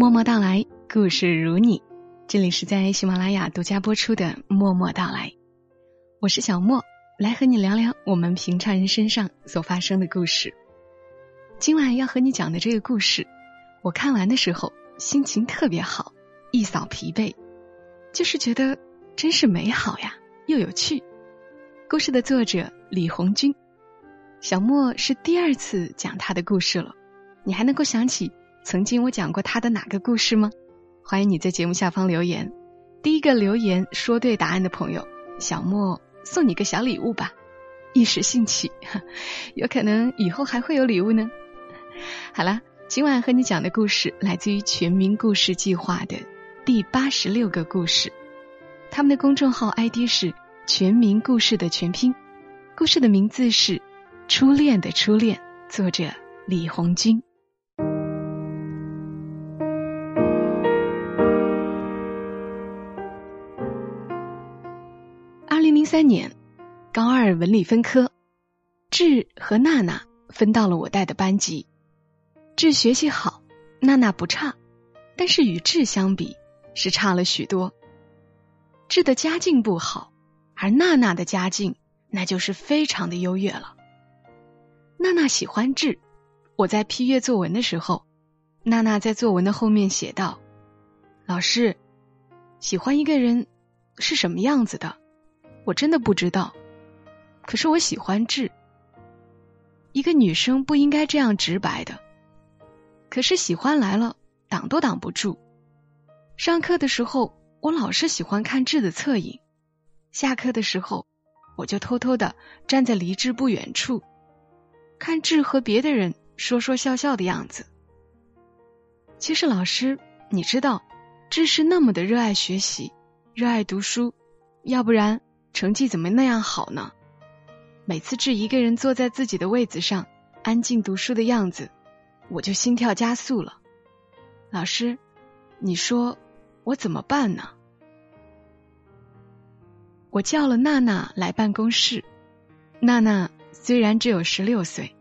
默默到来，故事如你。这里是在喜马拉雅独家播出的《默默到来》，我是小莫，来和你聊聊我们平常人身上所发生的故事。今晚要和你讲的这个故事，我看完的时候心情特别好，一扫疲惫，就是觉得真是美好呀，又有趣。故事的作者李红军，小莫是第二次讲他的故事了，你还能够想起？曾经我讲过他的哪个故事吗？欢迎你在节目下方留言。第一个留言说对答案的朋友，小莫送你个小礼物吧。一时兴起，有可能以后还会有礼物呢。好了，今晚和你讲的故事来自于全民故事计划的第八十六个故事。他们的公众号 ID 是全民故事的全拼，故事的名字是《初恋的初恋》，作者李红军。三年，高二文理分科，志和娜娜分到了我带的班级。志学习好，娜娜不差，但是与志相比是差了许多。志的家境不好，而娜娜的家境那就是非常的优越了。娜娜喜欢志，我在批阅作文的时候，娜娜在作文的后面写道：“老师，喜欢一个人是什么样子的？”我真的不知道，可是我喜欢志。一个女生不应该这样直白的，可是喜欢来了，挡都挡不住。上课的时候，我老是喜欢看志的侧影；下课的时候，我就偷偷的站在离志不远处，看志和别的人说说笑笑的样子。其实老师，你知道，志是那么的热爱学习，热爱读书，要不然。成绩怎么那样好呢？每次志一个人坐在自己的位子上，安静读书的样子，我就心跳加速了。老师，你说我怎么办呢？我叫了娜娜来办公室。娜娜虽然只有十六岁，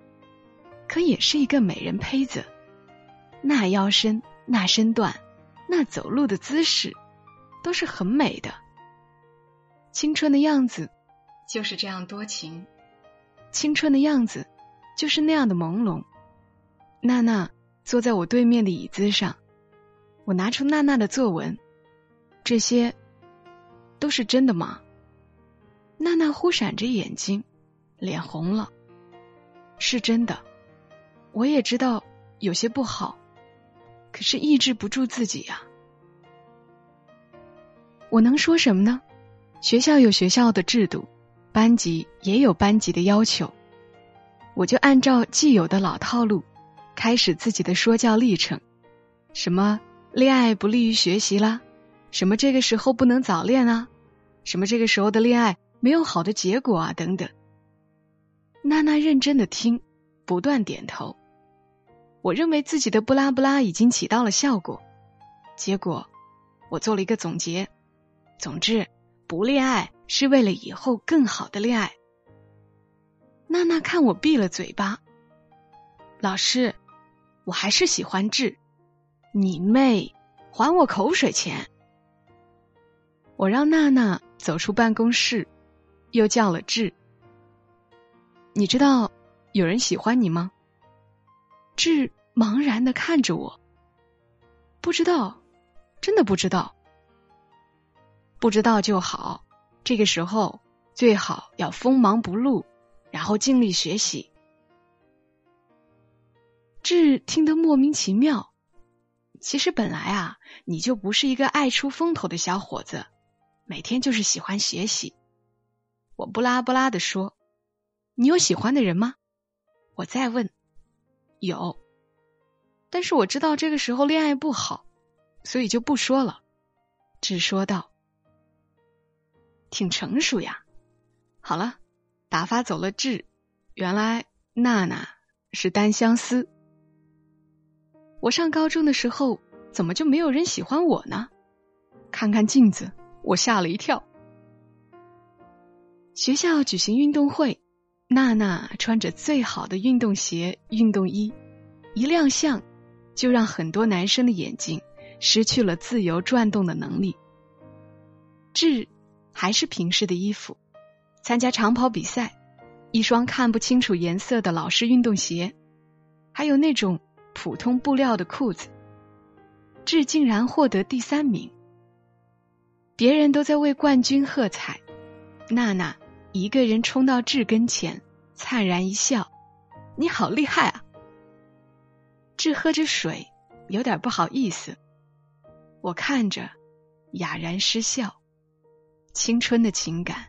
可也是一个美人胚子。那腰身，那身段，那走路的姿势，都是很美的。青春的样子就是这样多情，青春的样子就是那样的朦胧。娜娜坐在我对面的椅子上，我拿出娜娜的作文，这些都是真的吗？娜娜忽闪着眼睛，脸红了。是真的，我也知道有些不好，可是抑制不住自己呀。我能说什么呢？学校有学校的制度，班级也有班级的要求，我就按照既有的老套路，开始自己的说教历程。什么恋爱不利于学习啦？什么这个时候不能早恋啊？什么这个时候的恋爱没有好的结果啊？等等。娜娜认真的听，不断点头。我认为自己的不拉不拉已经起到了效果。结果，我做了一个总结。总之。不恋爱是为了以后更好的恋爱。娜娜看我闭了嘴巴，老师，我还是喜欢志。你妹，还我口水钱！我让娜娜走出办公室，又叫了志。你知道有人喜欢你吗？志茫然的看着我，不知道，真的不知道。不知道就好，这个时候最好要锋芒不露，然后尽力学习。智听得莫名其妙，其实本来啊，你就不是一个爱出风头的小伙子，每天就是喜欢学习。我不拉不拉的说：“你有喜欢的人吗？”我再问：“有。”但是我知道这个时候恋爱不好，所以就不说了。志说道。挺成熟呀。好了，打发走了志。原来娜娜是单相思。我上高中的时候，怎么就没有人喜欢我呢？看看镜子，我吓了一跳。学校举行运动会，娜娜穿着最好的运动鞋、运动衣，一亮相就让很多男生的眼睛失去了自由转动的能力。志还是平时的衣服，参加长跑比赛，一双看不清楚颜色的老式运动鞋，还有那种普通布料的裤子。志竟然获得第三名，别人都在为冠军喝彩，娜娜一个人冲到志跟前，灿然一笑：“你好厉害啊！”志喝着水，有点不好意思。我看着，哑然失笑。青春的情感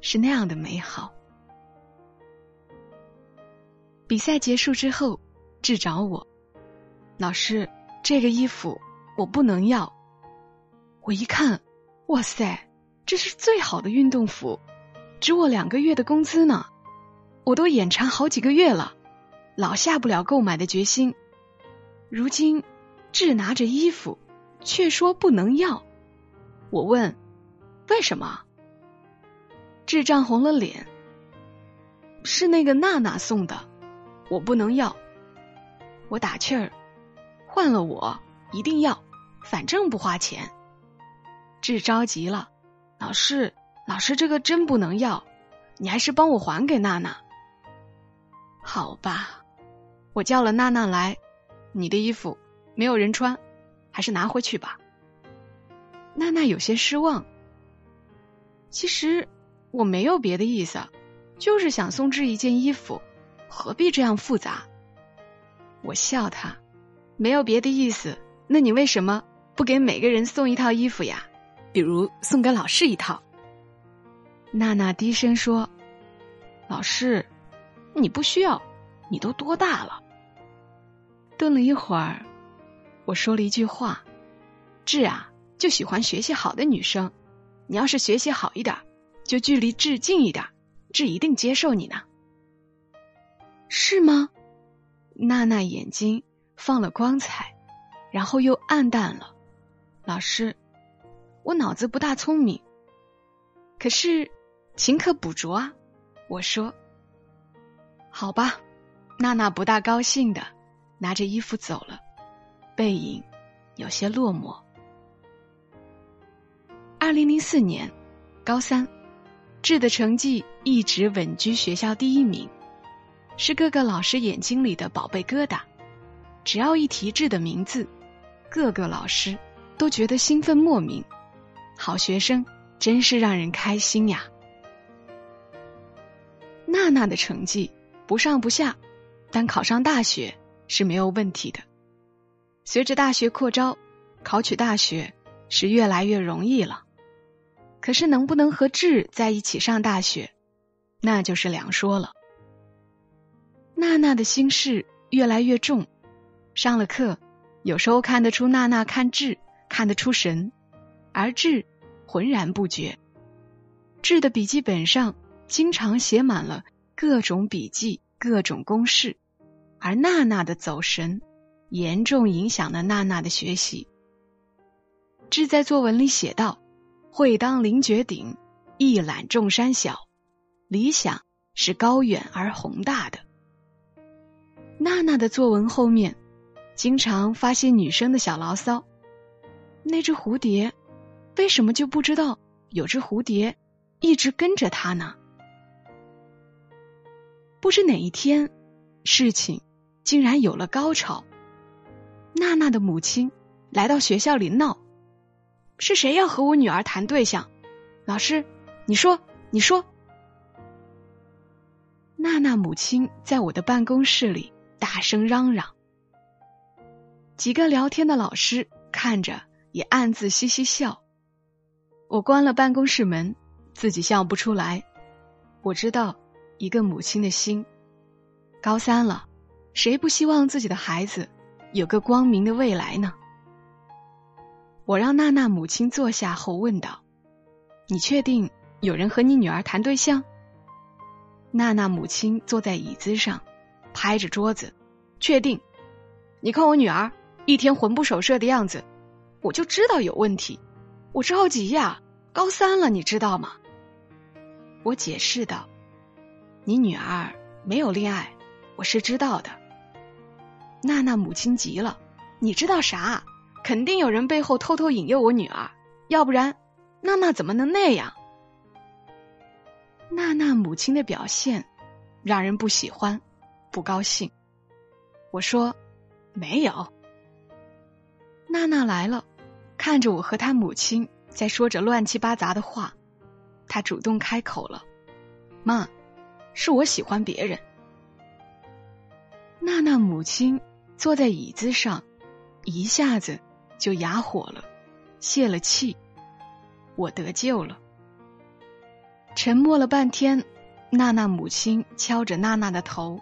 是那样的美好。比赛结束之后，志找我，老师，这个衣服我不能要。我一看，哇塞，这是最好的运动服，值我两个月的工资呢。我都眼馋好几个月了，老下不了购买的决心。如今，志拿着衣服，却说不能要。我问。为什么？智障红了脸。是那个娜娜送的，我不能要。我打气儿，换了我一定要，反正不花钱。智着急了，老师，老师，这个真不能要，你还是帮我还给娜娜。好吧，我叫了娜娜来，你的衣服没有人穿，还是拿回去吧。娜娜有些失望。其实我没有别的意思，就是想送志一件衣服，何必这样复杂？我笑他，没有别的意思。那你为什么不给每个人送一套衣服呀？比如送给老师一套。娜娜低声说：“老师，你不需要，你都多大了？”顿了一会儿，我说了一句话：“志啊，就喜欢学习好的女生。”你要是学习好一点，就距离志近一点，志一定接受你呢。是吗？娜娜眼睛放了光彩，然后又暗淡了。老师，我脑子不大聪明，可是勤可补拙啊。我说，好吧。娜娜不大高兴的拿着衣服走了，背影有些落寞。二零零四年，高三，志的成绩一直稳居学校第一名，是各个老师眼睛里的宝贝疙瘩。只要一提志的名字，各个老师都觉得兴奋莫名。好学生真是让人开心呀！娜娜的成绩不上不下，但考上大学是没有问题的。随着大学扩招，考取大学是越来越容易了。可是能不能和志在一起上大学，那就是两说了。娜娜的心事越来越重，上了课，有时候看得出娜娜看志看得出神，而志浑然不觉。志的笔记本上经常写满了各种笔记、各种公式，而娜娜的走神严重影响了娜娜的学习。志在作文里写道。会当凌绝顶，一览众山小。理想是高远而宏大的。娜娜的作文后面，经常发些女生的小牢骚。那只蝴蝶，为什么就不知道有只蝴蝶一直跟着她呢？不知哪一天，事情竟然有了高潮。娜娜的母亲来到学校里闹。是谁要和我女儿谈对象？老师，你说，你说。娜娜母亲在我的办公室里大声嚷嚷，几个聊天的老师看着也暗自嘻嘻笑。我关了办公室门，自己笑不出来。我知道一个母亲的心。高三了，谁不希望自己的孩子有个光明的未来呢？我让娜娜母亲坐下后问道：“你确定有人和你女儿谈对象？”娜娜母亲坐在椅子上，拍着桌子：“确定！你看我女儿一天魂不守舍的样子，我就知道有问题。我着急呀，高三了，你知道吗？”我解释道：“你女儿没有恋爱，我是知道的。”娜娜母亲急了：“你知道啥？肯定有人背后偷偷引诱我女儿，要不然娜娜怎么能那样？娜娜母亲的表现让人不喜欢，不高兴。我说没有。娜娜来了，看着我和她母亲在说着乱七八杂的话，她主动开口了：“妈，是我喜欢别人。”娜娜母亲坐在椅子上，一下子就哑火了，泄了气。我得救了。沉默了半天，娜娜母亲敲着娜娜的头：“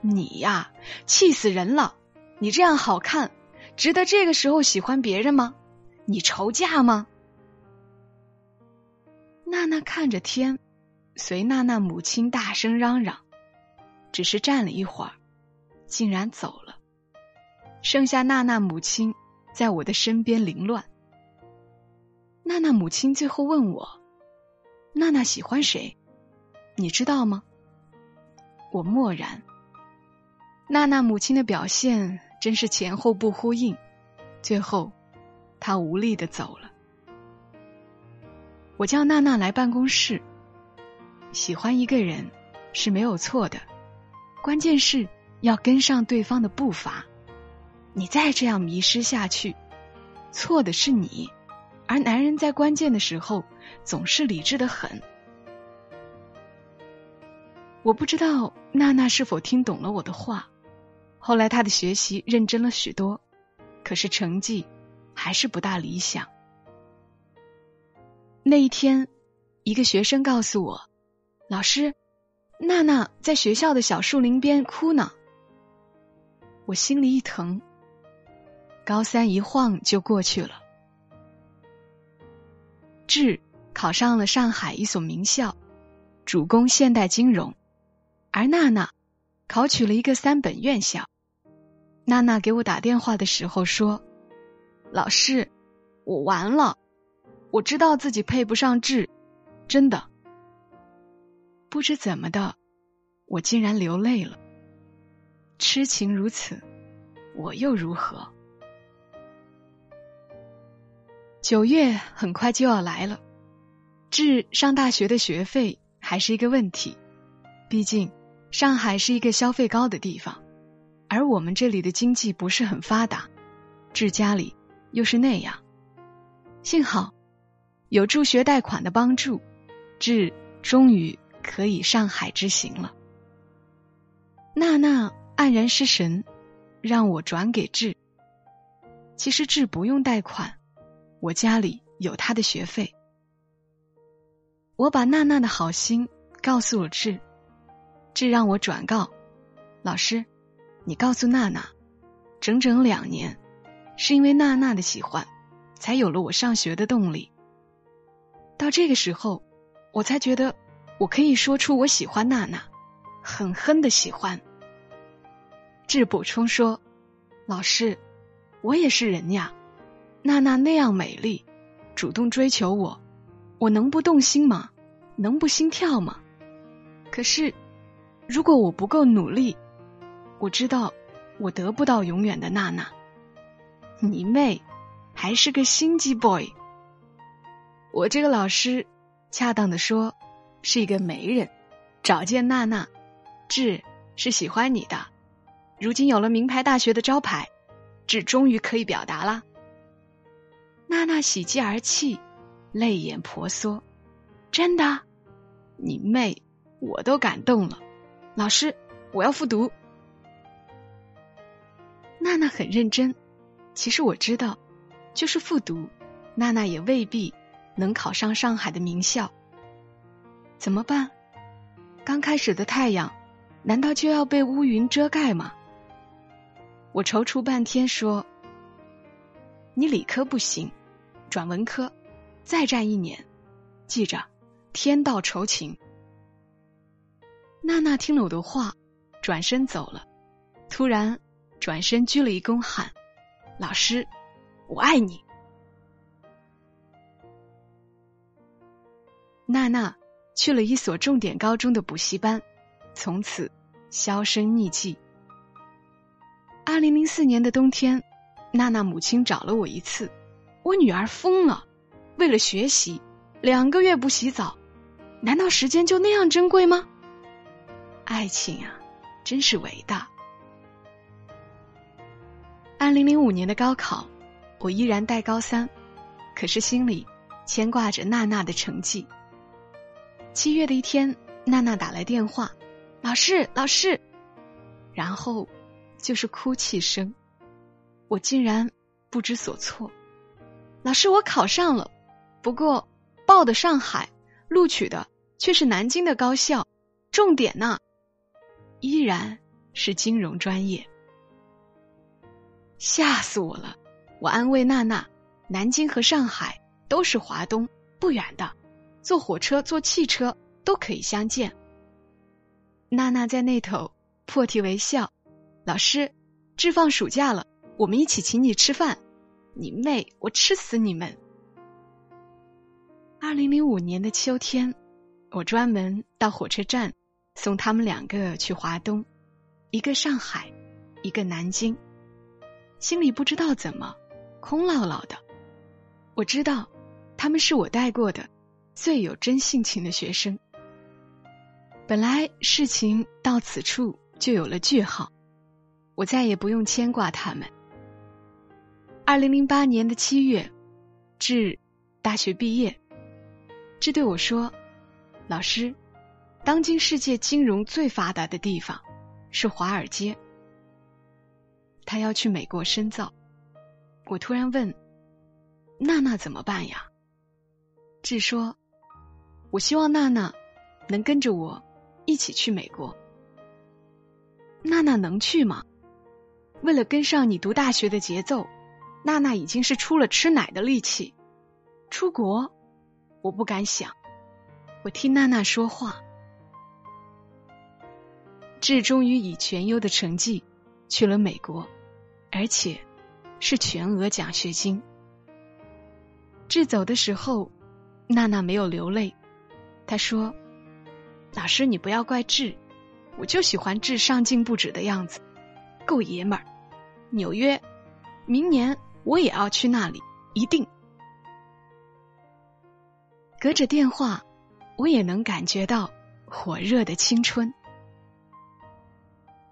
你呀，气死人了！你这样好看，值得这个时候喜欢别人吗？你愁嫁吗？”娜娜看着天，随娜娜母亲大声嚷嚷，只是站了一会儿，竟然走了，剩下娜娜母亲在我的身边凌乱。娜娜母亲最后问我。娜娜喜欢谁？你知道吗？我默然。娜娜母亲的表现真是前后不呼应，最后她无力的走了。我叫娜娜来办公室。喜欢一个人是没有错的，关键是要跟上对方的步伐。你再这样迷失下去，错的是你。而男人在关键的时候总是理智的很。我不知道娜娜是否听懂了我的话。后来她的学习认真了许多，可是成绩还是不大理想。那一天，一个学生告诉我：“老师，娜娜在学校的小树林边哭呢。”我心里一疼。高三一晃就过去了。志考上了上海一所名校，主攻现代金融，而娜娜考取了一个三本院校。娜娜给我打电话的时候说：“老师，我完了，我知道自己配不上志，真的。”不知怎么的，我竟然流泪了。痴情如此，我又如何？九月很快就要来了，智上大学的学费还是一个问题。毕竟上海是一个消费高的地方，而我们这里的经济不是很发达，志家里又是那样。幸好有助学贷款的帮助，志终于可以上海之行了。娜娜黯然失神，让我转给志。其实志不用贷款。我家里有他的学费，我把娜娜的好心告诉了志，志让我转告老师，你告诉娜娜，整整两年，是因为娜娜的喜欢，才有了我上学的动力。到这个时候，我才觉得我可以说出我喜欢娜娜，狠狠的喜欢。志补充说，老师，我也是人呀。娜娜那样美丽，主动追求我，我能不动心吗？能不心跳吗？可是，如果我不够努力，我知道我得不到永远的娜娜。你妹，还是个心机 boy。我这个老师，恰当的说，是一个媒人，找见娜娜，志是喜欢你的。如今有了名牌大学的招牌，志终于可以表达了。娜娜喜极而泣，泪眼婆娑。真的，你妹，我都感动了。老师，我要复读。娜娜很认真。其实我知道，就是复读，娜娜也未必能考上上海的名校。怎么办？刚开始的太阳，难道就要被乌云遮盖吗？我踌躇半天说。你理科不行，转文科，再战一年，记着，天道酬勤。娜娜听了我的话，转身走了，突然转身鞠了一躬，喊：“老师，我爱你。”娜娜去了一所重点高中的补习班，从此销声匿迹。二零零四年的冬天。娜娜母亲找了我一次，我女儿疯了，为了学习，两个月不洗澡，难道时间就那样珍贵吗？爱情啊，真是伟大。二零零五年的高考，我依然带高三，可是心里牵挂着娜娜的成绩。七月的一天，娜娜打来电话：“老师，老师。”然后就是哭泣声。我竟然不知所措。老师，我考上了，不过报的上海，录取的却是南京的高校，重点呢，依然是金融专业。吓死我了！我安慰娜娜，南京和上海都是华东，不远的，坐火车、坐汽车都可以相见。娜娜在那头破涕为笑：“老师，志放暑假了。”我们一起请你吃饭，你妹！我吃死你们！二零零五年的秋天，我专门到火车站送他们两个去华东，一个上海，一个南京，心里不知道怎么空落落的。我知道他们是我带过的最有真性情的学生。本来事情到此处就有了句号，我再也不用牵挂他们。二零零八年的七月，志大学毕业。志对我说：“老师，当今世界金融最发达的地方是华尔街。他要去美国深造。”我突然问：“娜娜怎么办呀？”志说：“我希望娜娜能跟着我一起去美国。”娜娜能去吗？为了跟上你读大学的节奏。娜娜已经是出了吃奶的力气，出国，我不敢想。我听娜娜说话，志终于以全优的成绩去了美国，而且是全额奖学金。志走的时候，娜娜没有流泪，她说：“老师，你不要怪志，我就喜欢志上进不止的样子，够爷们儿。纽约，明年。”我也要去那里，一定。隔着电话，我也能感觉到火热的青春。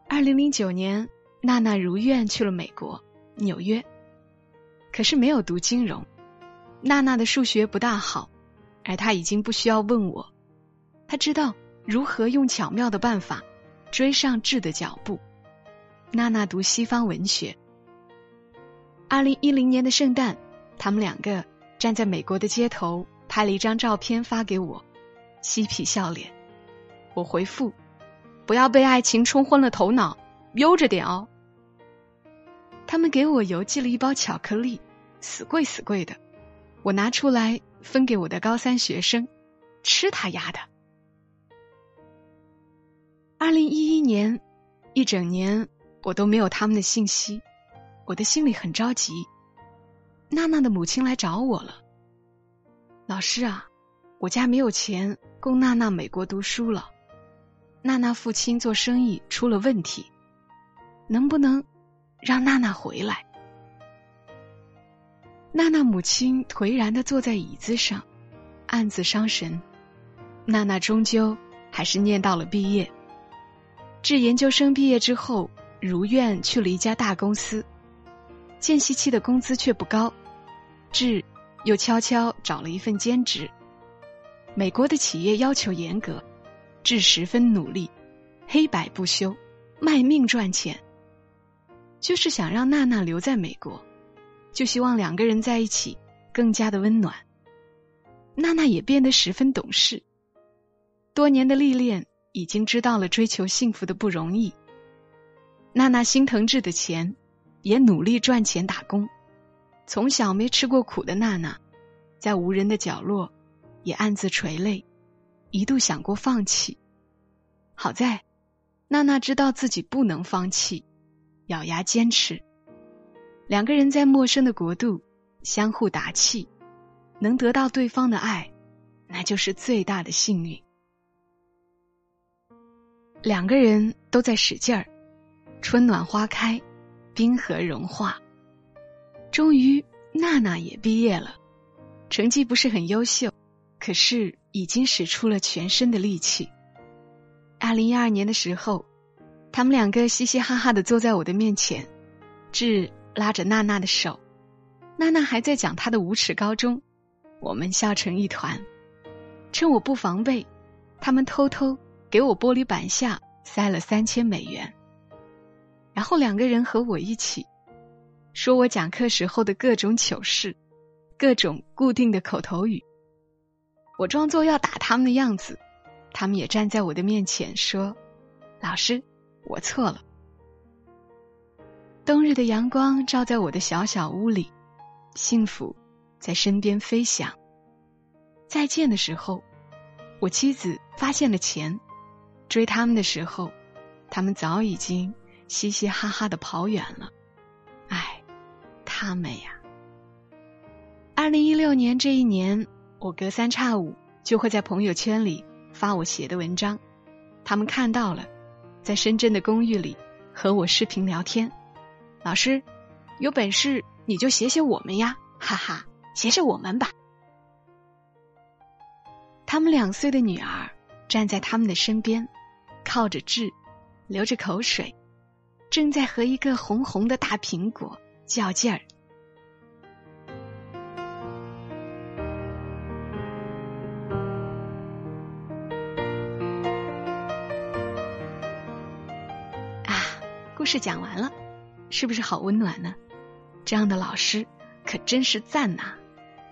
二零零九年，娜娜如愿去了美国纽约，可是没有读金融。娜娜的数学不大好，而她已经不需要问我，她知道如何用巧妙的办法追上智的脚步。娜娜读西方文学。二零一零年的圣诞，他们两个站在美国的街头拍了一张照片发给我，嬉皮笑脸。我回复：“不要被爱情冲昏了头脑，悠着点哦。”他们给我邮寄了一包巧克力，死贵死贵的。我拿出来分给我的高三学生，吃他丫的。二零一一年一整年，我都没有他们的信息。我的心里很着急。娜娜的母亲来找我了。老师啊，我家没有钱供娜娜美国读书了。娜娜父亲做生意出了问题，能不能让娜娜回来？娜娜母亲颓然的坐在椅子上，暗自伤神。娜娜终究还是念到了毕业。至研究生毕业之后，如愿去了一家大公司。间隙期的工资却不高，志又悄悄找了一份兼职。美国的企业要求严格，志十分努力，黑白不休，卖命赚钱，就是想让娜娜留在美国，就希望两个人在一起更加的温暖。娜娜也变得十分懂事，多年的历练已经知道了追求幸福的不容易。娜娜心疼志的钱。也努力赚钱打工，从小没吃过苦的娜娜，在无人的角落也暗自垂泪，一度想过放弃。好在娜娜知道自己不能放弃，咬牙坚持。两个人在陌生的国度相互打气，能得到对方的爱，那就是最大的幸运。两个人都在使劲儿，春暖花开。冰河融化，终于，娜娜也毕业了，成绩不是很优秀，可是已经使出了全身的力气。二零一二年的时候，他们两个嘻嘻哈哈的坐在我的面前，志拉着娜娜的手，娜娜还在讲她的无耻高中，我们笑成一团。趁我不防备，他们偷偷给我玻璃板下塞了三千美元，然后两个人和我一起。说我讲课时候的各种糗事，各种固定的口头语。我装作要打他们的样子，他们也站在我的面前说：“老师，我错了。”冬日的阳光照在我的小小屋里，幸福在身边飞翔。再见的时候，我妻子发现了钱，追他们的时候，他们早已经嘻嘻哈哈的跑远了。他们呀，二零一六年这一年，我隔三差五就会在朋友圈里发我写的文章，他们看到了，在深圳的公寓里和我视频聊天。老师，有本事你就写写我们呀，哈哈，写写我们吧。他们两岁的女儿站在他们的身边，靠着痣，流着口水，正在和一个红红的大苹果较劲儿。啊故事讲完了，是不是好温暖呢？这样的老师可真是赞呐！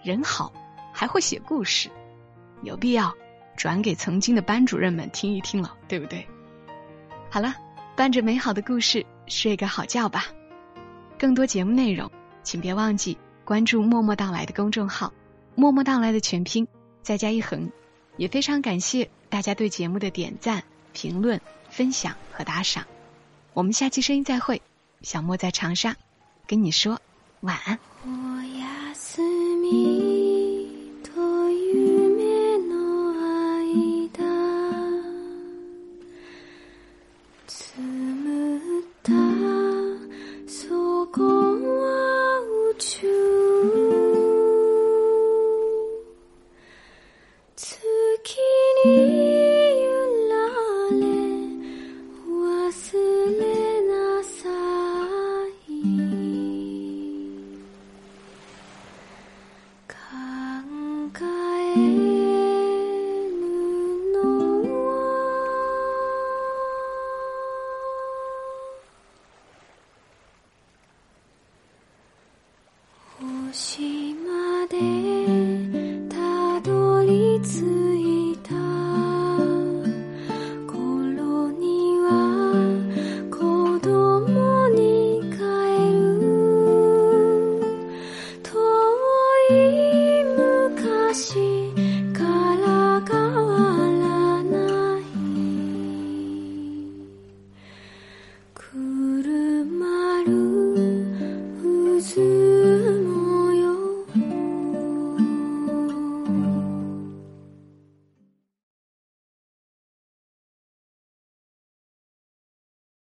人好，还会写故事，有必要转给曾经的班主任们听一听了，对不对？好了，伴着美好的故事睡个好觉吧。更多节目内容，请别忘记关注“默默到来”的公众号，“默默到来”的全拼再加一横。也非常感谢大家对节目的点赞、评论、分享和打赏。我们下期声音再会，小莫在长沙，跟你说晚安。しまで